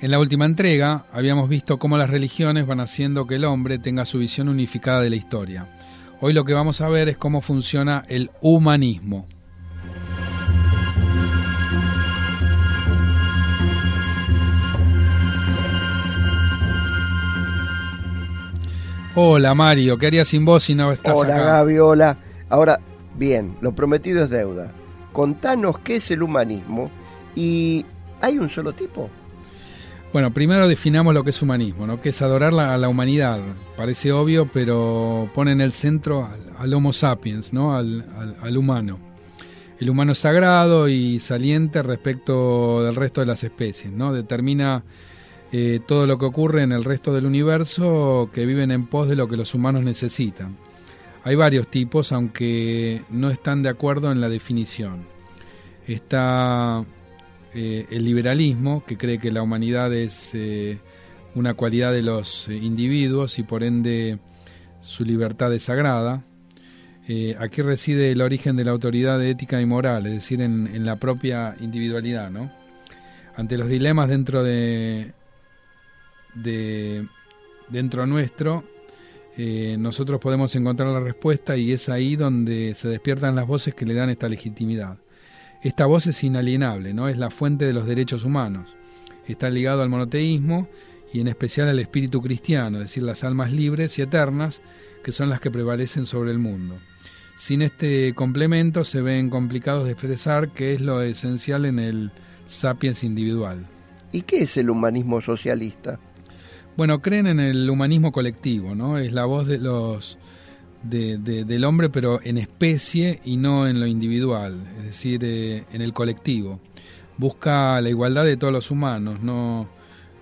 En la última entrega habíamos visto cómo las religiones van haciendo que el hombre tenga su visión unificada de la historia. Hoy lo que vamos a ver es cómo funciona el humanismo. Hola Mario, ¿qué harías sin vos si no estás Hola acá? Gaby, hola. Ahora, bien, lo prometido es deuda. Contanos qué es el humanismo y ¿hay un solo tipo? Bueno, primero definamos lo que es humanismo, ¿no? que es adorar a la humanidad. Parece obvio, pero pone en el centro al, Homo sapiens, ¿no? Al, humano. El humano sagrado y saliente respecto del resto de las especies, ¿no? Determina eh, todo lo que ocurre en el resto del universo que viven en pos de lo que los humanos necesitan. Hay varios tipos, aunque no están de acuerdo en la definición. Está eh, el liberalismo, que cree que la humanidad es eh, una cualidad de los eh, individuos y por ende su libertad es sagrada. Aquí reside el origen de la autoridad ética y moral, es decir, en, la propia individualidad. ¿no? Ante los dilemas dentro de, de dentro nuestro, nosotros podemos encontrar la respuesta y es ahí donde se despiertan las voces que le dan esta legitimidad. Esta voz es inalienable, ¿no? Es la fuente de los derechos humanos. Está ligado al monoteísmo y en especial al espíritu cristiano, es decir, las almas libres y eternas que son las que prevalecen sobre el mundo. Sin este complemento se ven complicados de expresar qué es lo esencial en el sapiens individual. ¿Y qué es el humanismo socialista? Bueno, creen en el humanismo colectivo, ¿no? Es la voz de los de- de- del hombre, pero en especie y no en lo individual, es decir, eh, en el colectivo. Busca la igualdad de todos los humanos, no,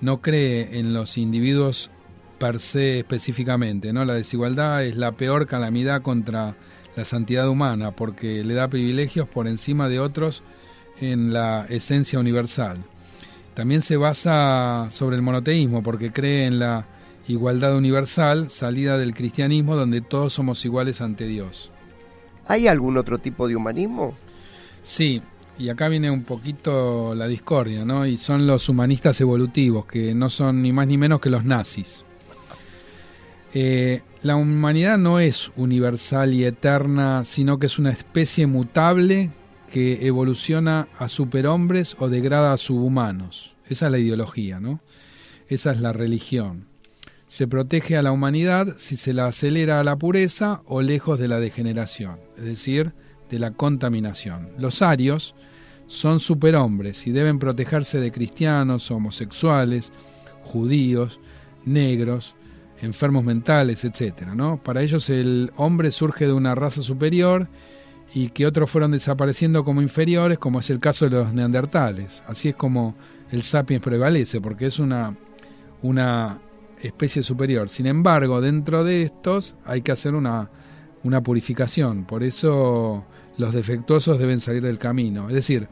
no cree en los individuos per se específicamente, ¿no? La desigualdad es la peor calamidad contra la santidad humana, porque le da privilegios por encima de otros en la esencia universal. También se basa sobre el monoteísmo, porque cree en la igualdad universal, salida del cristianismo, donde todos somos iguales ante Dios. ¿Hay algún otro tipo de humanismo? Sí, y acá viene un poquito la discordia, ¿no? Y son los humanistas evolutivos, que no son ni más ni menos que los nazis. Eh, la humanidad no es universal y eterna, sino que es una especie mutable que evoluciona a superhombres o degrada a subhumanos. Esa es la ideología, ¿no? Esa es la religión. Se protege a la humanidad si se la acelera a la pureza o lejos de la degeneración, es decir, de la contaminación. Los arios son superhombres y deben protegerse de cristianos, homosexuales, judíos, negros, enfermos mentales, etcétera, ¿no? Para ellos el hombre surge de una raza superior y que otros fueron desapareciendo como inferiores, como es el caso de los neandertales. Así es como el sapiens prevalece, porque es una, una especie superior. Sin embargo, dentro de estos hay que hacer una, una purificación. Por eso los defectuosos deben salir del camino. Es decir,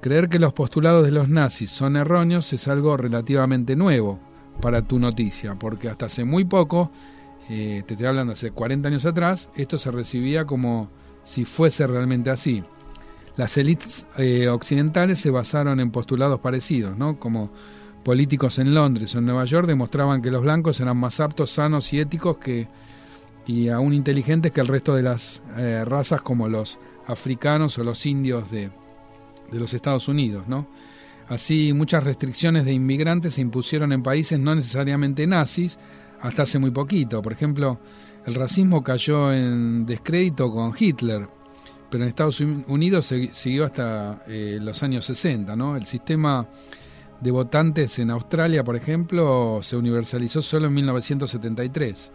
creer que los postulados de los nazis son erróneos es algo relativamente nuevo para tu noticia, porque hasta hace muy poco, eh, te estoy hablando hace 40 años atrás, esto se recibía como si fuese realmente así. Las élites eh, occidentales se basaron en postulados parecidos, ¿no? Como políticos en Londres o en Nueva York demostraban que los blancos eran más aptos, sanos y éticos que y aún inteligentes que el resto de las eh, razas como los africanos o los indios de, de los Estados Unidos, ¿no? Así muchas restricciones de inmigrantes se impusieron en países no necesariamente nazis hasta hace muy poquito. Por ejemplo, el racismo cayó en descrédito con Hitler, pero en Estados Unidos se, siguió hasta eh, los años 60, ¿no? El sistema de votantes en Australia, por ejemplo, se universalizó solo en 1973.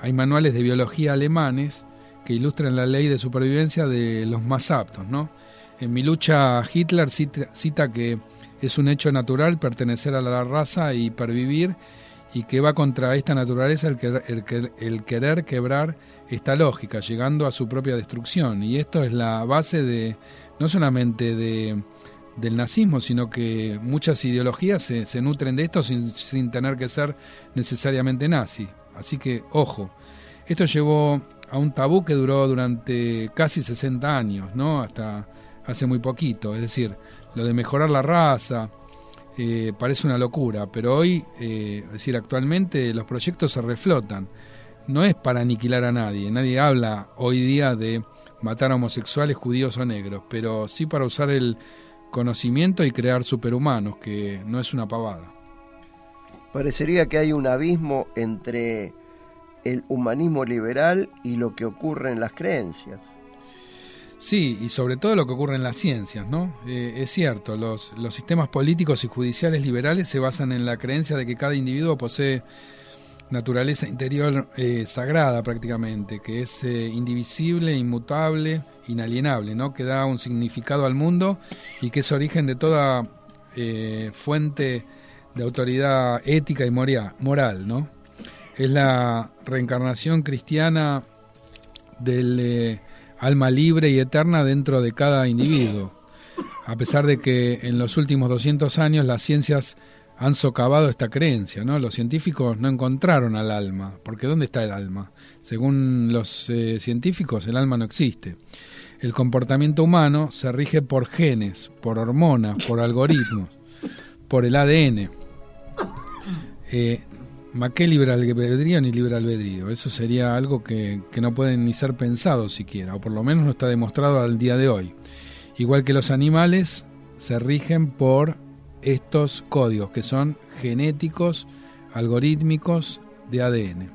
Hay manuales de biología alemanes que ilustran la ley de supervivencia de los más aptos, ¿no? En mi lucha, Hitler cita, que es un hecho natural pertenecer a la raza y pervivir, y que va contra esta naturaleza el, el, el querer quebrar esta lógica, llegando a su propia destrucción. Y esto es la base de no solamente de, del nazismo, sino que muchas ideologías se, se nutren de esto sin, sin tener que ser necesariamente nazi. Así que, ojo, esto llevó a un tabú que duró durante casi 60 años, ¿no? Hasta hace muy poquito. Es decir, lo de mejorar la raza, eh, parece una locura, pero hoy, eh, es decir, actualmente los proyectos se reflotan. No es para aniquilar a nadie, nadie habla hoy día de matar a homosexuales, judíos o negros, pero sí para usar el conocimiento y crear superhumanos, que no es una pavada. Parecería que hay un abismo entre el humanismo liberal y lo que ocurre en las creencias. Sí, y sobre todo lo que ocurre en las ciencias, ¿no? Eh, es cierto, los, los sistemas políticos y judiciales liberales se basan en la creencia de que cada individuo posee naturaleza interior eh, sagrada prácticamente, que es eh, indivisible, inmutable, inalienable, ¿no? que da un significado al mundo y que es origen de toda fuente de autoridad ética y moral. ¿no? Es la reencarnación cristiana del alma libre y eterna dentro de cada individuo. A pesar de que en los últimos 200 años las ciencias han socavado esta creencia, ¿no? Los científicos no encontraron al alma, porque ¿dónde está el alma? Según los eh, científicos, el alma no existe. El comportamiento humano se rige por genes, por hormonas, por algoritmos, por el ADN. Eh, ¿Ma qué libre albedrío ni libre albedrío? Eso sería algo que, no pueden ni ser pensado siquiera, o por lo menos no está demostrado al día de hoy. Igual que los animales se rigen por estos códigos que son genéticos, algorítmicos de ADN.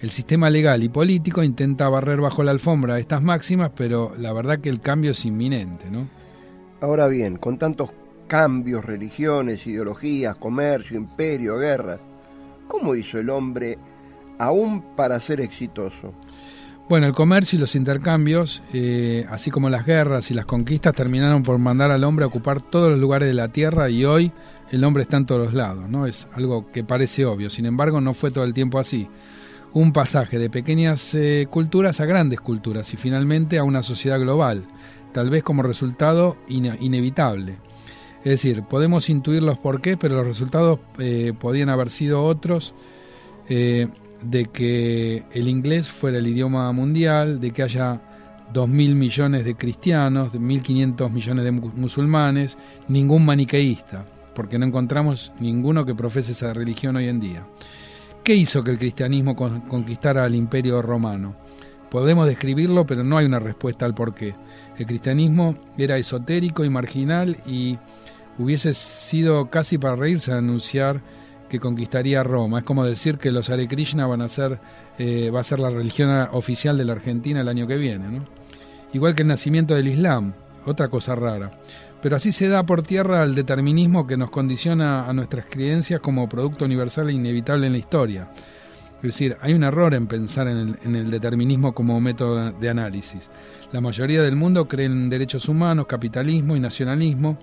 El sistema legal y político intenta barrer bajo la alfombra estas máximas, pero la verdad que el cambio es inminente, ¿no? Ahora bien, con tantos cambios, religiones, ideologías, comercio, imperio, guerra, ¿Cómo hizo el hombre aún para ser exitoso? Bueno, el comercio y los intercambios, eh, así como las guerras y las conquistas, terminaron por mandar al hombre a ocupar todos los lugares de la tierra y hoy el hombre está en todos lados, ¿no? Es algo que parece obvio, sin embargo no fue todo el tiempo así. Un pasaje de pequeñas eh, culturas a grandes culturas y finalmente a una sociedad global, tal vez como resultado inevitable. Es decir, podemos intuir los porqués, pero los resultados eh, podían haber sido otros, de que el inglés fuera el idioma mundial, de que haya 2.000 millones de cristianos, de 1.500 millones de musulmanes, ningún maniqueísta, porque no encontramos ninguno que profese esa religión hoy en día. ¿Qué hizo que el cristianismo conquistara al imperio romano? Podemos describirlo, pero no hay una respuesta al porqué. El cristianismo era esotérico y marginal y hubiese sido casi para reírse anunciar que conquistaría Roma. Es como decir que los Hare Krishna van a ser, eh, va a ser la religión oficial de la Argentina el año que viene. Igual que el nacimiento del Islam, otra cosa rara. Pero así se da por tierra el determinismo que nos condiciona a nuestras creencias como producto universal e inevitable en la historia. Es decir, hay un error en pensar en el determinismo como método de análisis. La mayoría del mundo cree en derechos humanos, capitalismo y nacionalismo,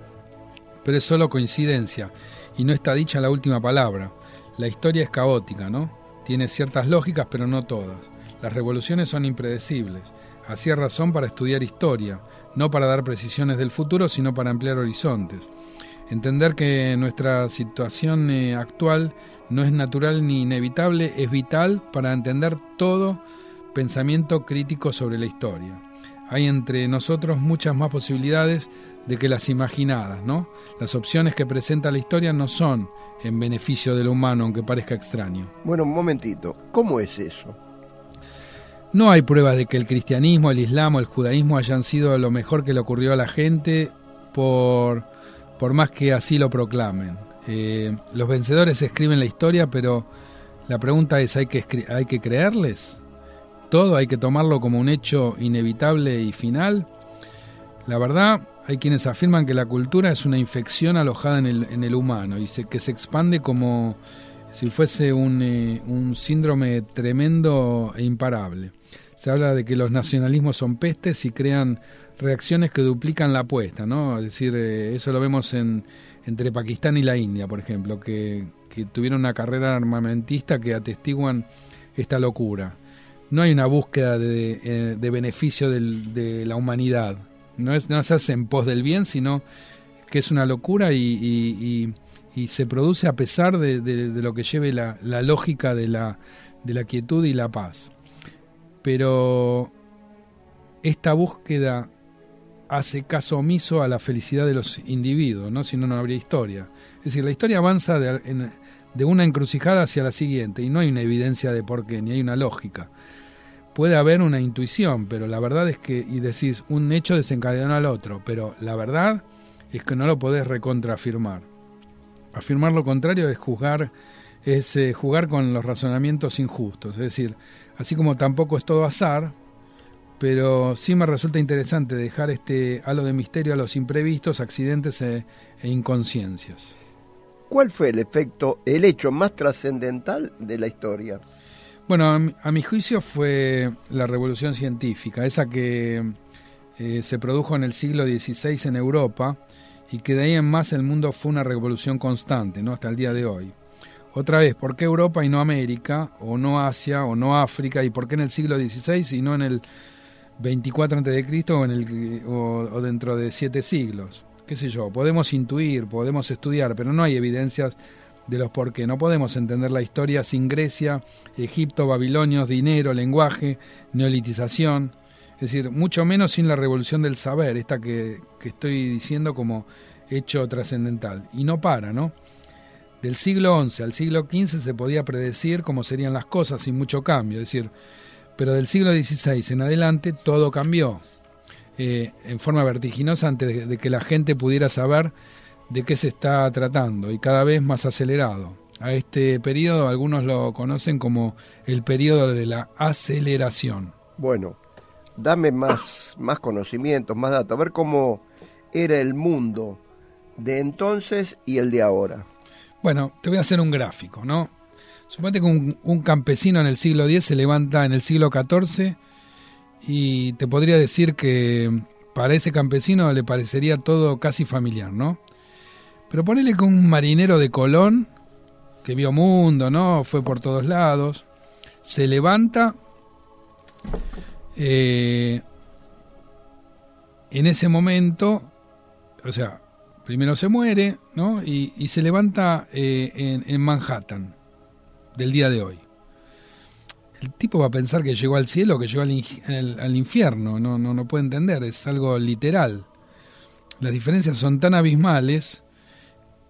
pero es solo coincidencia y no está dicha la última palabra. La historia es caótica, ¿no? Tiene ciertas lógicas, pero no todas. Las revoluciones son impredecibles. Así hay razón para estudiar historia, no para dar precisiones del futuro, sino para ampliar horizontes. Entender que nuestra situación eh, actual no es natural ni inevitable es vital para entender todo pensamiento crítico sobre la historia. Hay entre nosotros muchas más posibilidades de que las imaginadas, ¿no? Las opciones que presenta la historia no son en beneficio del humano, aunque parezca extraño. Bueno, un momentito, ¿cómo es eso? No hay pruebas de que el cristianismo, el islam o el judaísmo hayan sido lo mejor que le ocurrió a la gente por, por más que así lo proclamen. Eh, los vencedores escriben la historia, pero la pregunta es, ¿hay que, ¿hay que creerles? ¿Todo hay que tomarlo como un hecho inevitable y final? La verdad, hay quienes afirman que la cultura es una infección alojada en el, en el humano y que se expande como si fuese un, eh, un síndrome tremendo e imparable. Se habla de que los nacionalismos son pestes y crean reacciones que duplican la apuesta, ¿no? Es decir, eh, eso lo vemos en, entre Pakistán y la India, por ejemplo, que, que tuvieron una carrera armamentista que atestiguan esta locura. No hay una búsqueda de, eh, beneficio de la humanidad, no, se hace en pos del bien, sino que es una locura y, se produce a pesar de, lo que lleve la, lógica de la, quietud y la paz. Pero esta búsqueda hace caso omiso a la felicidad de los individuos, ¿no? si no, no habría historia. Es decir, la historia avanza de, de una encrucijada hacia la siguiente y no hay una evidencia de por qué, ni hay una lógica. Puede haber una intuición, pero la verdad es que, y decís, un hecho desencadenó al otro, pero la verdad es que no lo podés recontraafirmar. Afirmar lo contrario es juzgar, es eh, jugar con los razonamientos injustos. Es decir, así como tampoco es todo azar, pero sí me resulta interesante dejar este halo de misterio a los imprevistos, accidentes e, e inconsciencias. ¿Cuál fue el efecto, el hecho más trascendental de la historia? Bueno, a mi, juicio fue la revolución científica, esa que eh, se produjo en el siglo XVI en Europa y que de ahí en más el mundo fue una revolución constante, ¿no? Hasta el día de hoy. Otra vez, ¿por qué Europa y no América, o no Asia, o no África, y por qué en el siglo XVI y no en el 24 a.C. o, dentro de siete siglos. Qué sé yo, podemos intuir, podemos estudiar, pero no hay evidencias de los por qué. No podemos entender la historia sin Grecia, Egipto, Babilonios, dinero, lenguaje, neolitización. Es decir, mucho menos sin la revolución del saber, esta que, que estoy diciendo como hecho trascendental. Y no para, ¿no? Del siglo XI al siglo XV se podía predecir cómo serían las cosas sin mucho cambio. Es decir, pero del siglo XVI en adelante todo cambió eh, en forma vertiginosa antes de, que la gente pudiera saber de qué se está tratando y cada vez más acelerado. A este periodo algunos lo conocen como el periodo de la aceleración. Bueno, dame más, más conocimientos, más datos, a ver cómo era el mundo de entonces y el de ahora. Bueno, te voy a hacer un gráfico, ¿no? Suponete que un, campesino en el siglo X se levanta en el siglo XIV y te podría decir que para ese campesino le parecería todo casi familiar, ¿no? Pero ponele que un marinero de Colón, que vio mundo, ¿no? Fue por todos lados, se levanta eh, en ese momento, o sea, primero se muere, ¿no? Y, se levanta eh, en Manhattan del día de hoy. El tipo va a pensar que llegó al cielo, que llegó al, infierno, no, no, no puede entender, es algo literal. Las diferencias son tan abismales,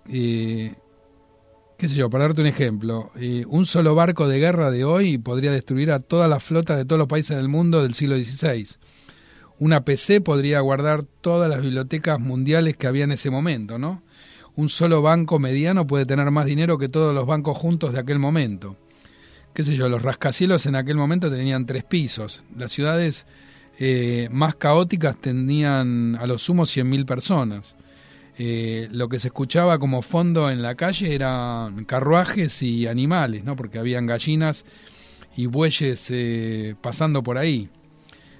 eh, qué sé yo, para darte un ejemplo, eh, un solo barco de guerra de hoy podría destruir a toda la flota de todos los países del mundo del siglo XVI. Una PC podría guardar todas las bibliotecas mundiales que había en ese momento, ¿no? un solo banco mediano puede tener más dinero que todos los bancos juntos de aquel momento. Qué sé yo, los rascacielos en aquel momento tenían tres pisos. Las ciudades eh, más caóticas tenían a lo sumo 100.000 personas. Eh, lo que se escuchaba como fondo en la calle eran carruajes y animales, ¿no? porque habían gallinas y bueyes eh, pasando por ahí.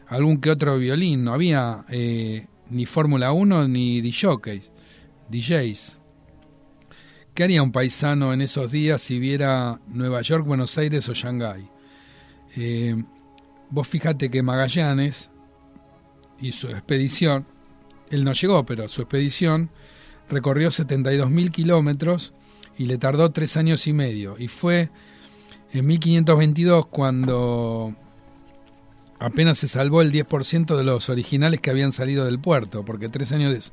Algún que otro violín, no había ni Fórmula 1 ni DJs. DJs. ¿Qué haría un paisano en esos días si viera Nueva York, Buenos Aires o Shanghái? Eh, vos fíjate que Magallanes y su expedición, él no llegó, pero su expedición recorrió 72.000 kilómetros y le tardó tres años y medio. Y fue en 1522 cuando apenas se salvó el 10% de los originales que habían salido del puerto, porque tres años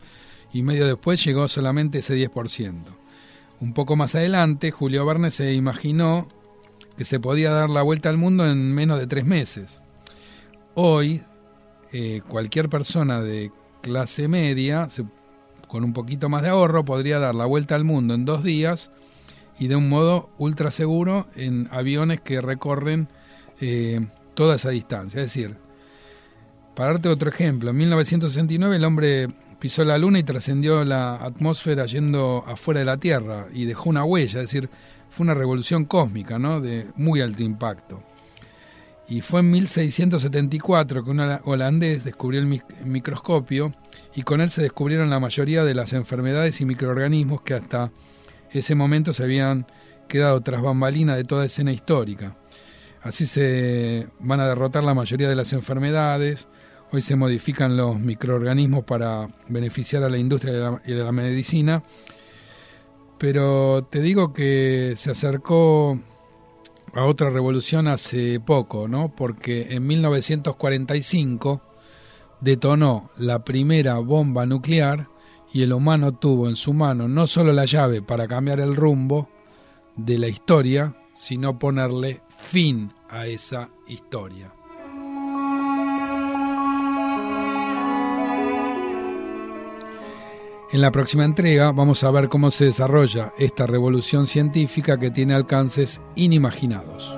y medio después llegó solamente ese 10%. Un poco más adelante, Julio Verne se imaginó que se podía dar la vuelta al mundo en menos de tres meses. Hoy, eh, cualquier persona de clase media, con un poquito más de ahorro, podría dar la vuelta al mundo en dos días y de un modo ultra seguro en aviones que recorren eh, toda esa distancia. Es decir, para darte otro ejemplo, en 1969 el hombre pisó la luna y trascendió la atmósfera yendo afuera de la Tierra y dejó una huella, es decir, fue una revolución cósmica, ¿no? De muy alto impacto. Y fue en 1674 que un holandés descubrió el microscopio y con él se descubrieron la mayoría de las enfermedades y microorganismos que hasta ese momento se habían quedado tras bambalina de toda escena histórica. Así se van a derrotar la mayoría de las enfermedades, Hoy se modifican los microorganismos para beneficiar a la industria y de la medicina, pero te digo que se acercó a otra revolución hace poco, ¿no? Porque en 1945 detonó la primera bomba nuclear y el humano tuvo en su mano no solo la llave para cambiar el rumbo de la historia, sino ponerle fin a esa historia. En la próxima entrega vamos a ver cómo se desarrolla esta revolución científica que tiene alcances inimaginados.